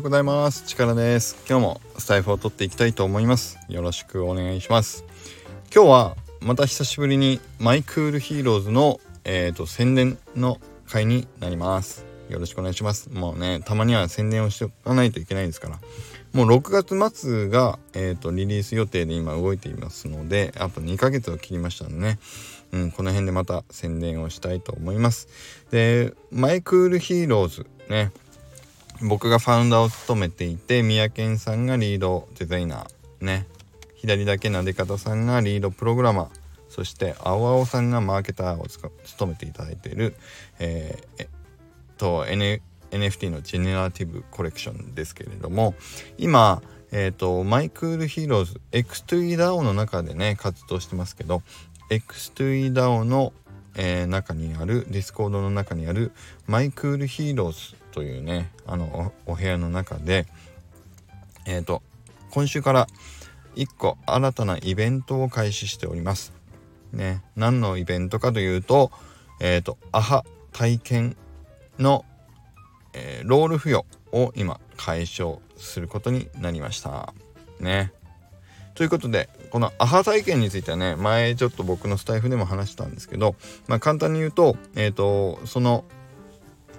ようございます。力です。今日もスタエフを取っていきたいと思います。よろしくお願いします。今日はまた久しぶりにマイクールヒーローズのえっ、ー、と宣伝の回になります。よろしくお願いします。もうねたまには宣伝をしておかないといけないですから。もう6月末が、えーと、リリース予定で今動いていますのであと2ヶ月を切りましたのでね、うん、この辺でまた宣伝をしたいと思います。でマイクールヒーローズね。僕がファウンダーを務めていて三宅さんがリードデザイナーね。左だけなで方さんがリードプログラマー。そして青青さんがマーケターを務めていただいている、えー、と、N、NFT のジェネラティブコレクションですけれども今えっ、ー、とマイクールヒーローズ X2EDAO の中でね活動してますけど X2EDAO の、えー、中にあるディスコードの中にあるマイクールヒーローズというねあのお部屋の中でえっ、ー、と今週から1個新たなイベントを開始しております。ね何のイベントかというとえっ、とアハ体験のえー、ロール付与を今開催することになりました。ね。ということでこのアハ体験についてはね前ちょっと僕のスタイフでも話したんですけど、まあ、簡単に言うと,、えーと、その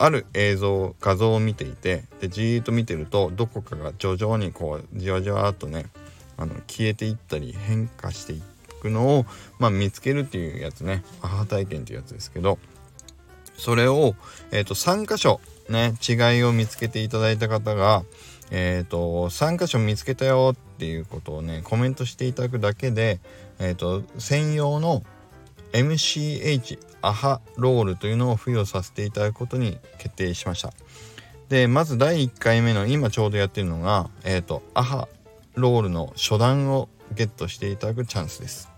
ある映像画像を見ていてでじーっと見てるとどこかが徐々にこうじわじわっとねあの消えていったり変化していくのを、まあ、見つけるっていうやつね。アハ体験っていうやつですけどそれを、えーと3箇所ね、違いを見つけていただいた方が、えっ、ー、と、3箇所見つけたよっていうことをね、コメントしていただくだけで、えっ、ー、と、専用の MCH アハロールというのを付与させていただくことに決定しました。で、まず第1回目の今ちょうどやってるのが、えっ、ー、と、アハロールの初段をゲットしていただくチャンスです。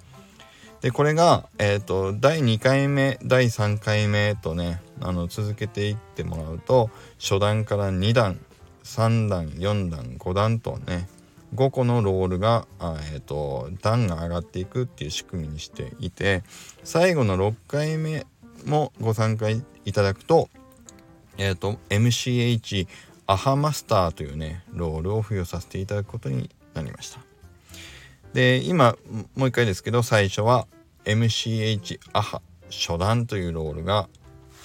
でこれが、えーと、第2回目第3回目とねあの続けていってもらうと初段から2段3段4段5段とね5個のロールが、えーと、段が上がっていくっていう仕組みにしていて最後の6回目もご参加いただくと,、えーと MCH アハマスターというねロールを付与させていただくことになりました。で今もう一回ですけど最初は MCH アハ初段というロールが、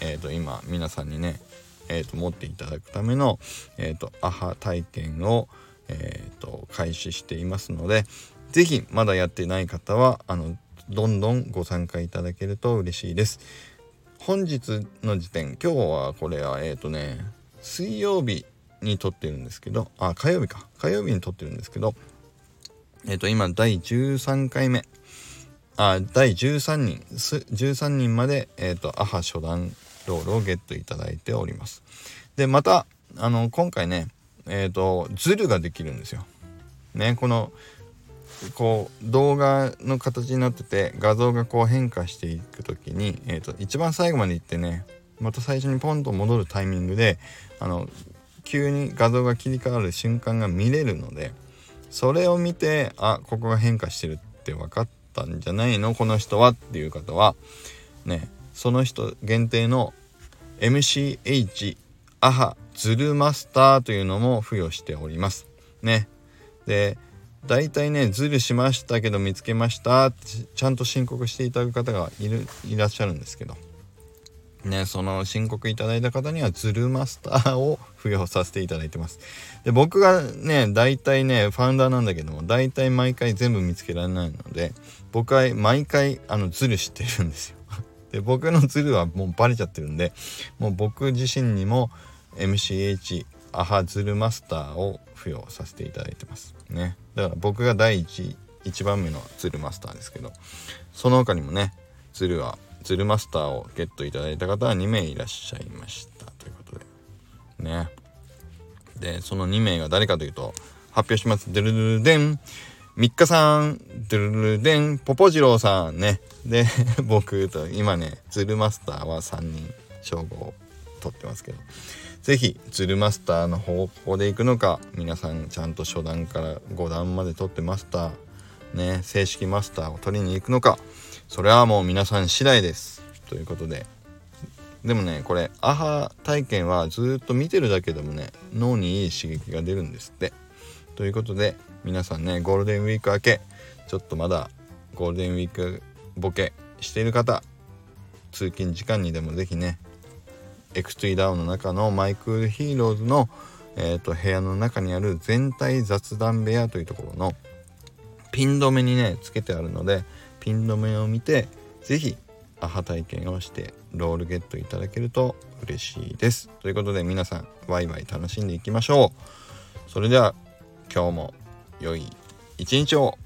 えー、と今皆さんにね、えー、と持っていただくための、えー、とアハ体験を、えー、と開始していますので是非まだやってない方はあのどんどんご参加いただけると嬉しいです。本日の時点今日はこれはえっ、ー、とね水曜日に撮ってるんですけどあ火曜日か。火曜日に撮ってるんですけどえっ、ー、と今第13回目。あ第13人。13人まで、えーと、アハ初段ロールをゲットいただいております。でまたあの今回ねえっ、ー、とズルができるんですよ。ねこのこう動画の形になってて画像がこう変化していく時に、えーと、一番最後まで行ってねまた最初にポンと戻るタイミングであの急に画像が切り替わる瞬間が見れるのでそれを見てあここが変化してるって分かったんじゃないの？この人はっていう方はねその人限定の MCH アハズルマスターというのも付与しておりますねで大体ねズルしましたけど見つけましたってちゃんと申告していただく方がいるいらっしゃるんですけどね、その申告いただいた方にはズルマスターを付与させていただいてます。で、僕がね、大体ね、ファウンダーなんだけども、大体毎回全部見つけられないので、僕は毎回、あの、ズル知ってるんですよ。で、僕のズルはもうバレちゃってるんで、もう僕自身にも MCH アハズルマスターを付与させていただいてます。ね。だから僕が第1、1番目のズルマスターですけど、その他にもね、ズルはツルマスターをゲットいただいた方は2名いらっしゃいましたということで。ね。でその2名が誰かというと発表します。ドゥルルルデン。3日さん。ドゥルルルデン。ポポジローさん。ね。で 僕と今ねズルマスターは3人。称号。を取ってますけど。是非ズルマスターの方向で行くのか皆さんちゃんと初段から5段まで取ってマスターね正式マスターを取りに行くのか。それはもう皆さん次第です。ということで。でもねこれアハ体験はずっと見てるだけでもね脳にいい刺激が出るんですって。ということで皆さんねゴールデンウィーク明けちょっとまだゴールデンウィークボケしている方通勤時間にでも是非ね X3 ダウンの中のマイクールヒーローズの、えーと、部屋の中にある全体雑談部屋というところのピン止めにねつけてあるのでピン止めを見て是非アハ体験をしてロールゲットいただけると嬉しいです。ということで皆さんワイワイ楽しんでいきましょう。それでは今日も良い一日を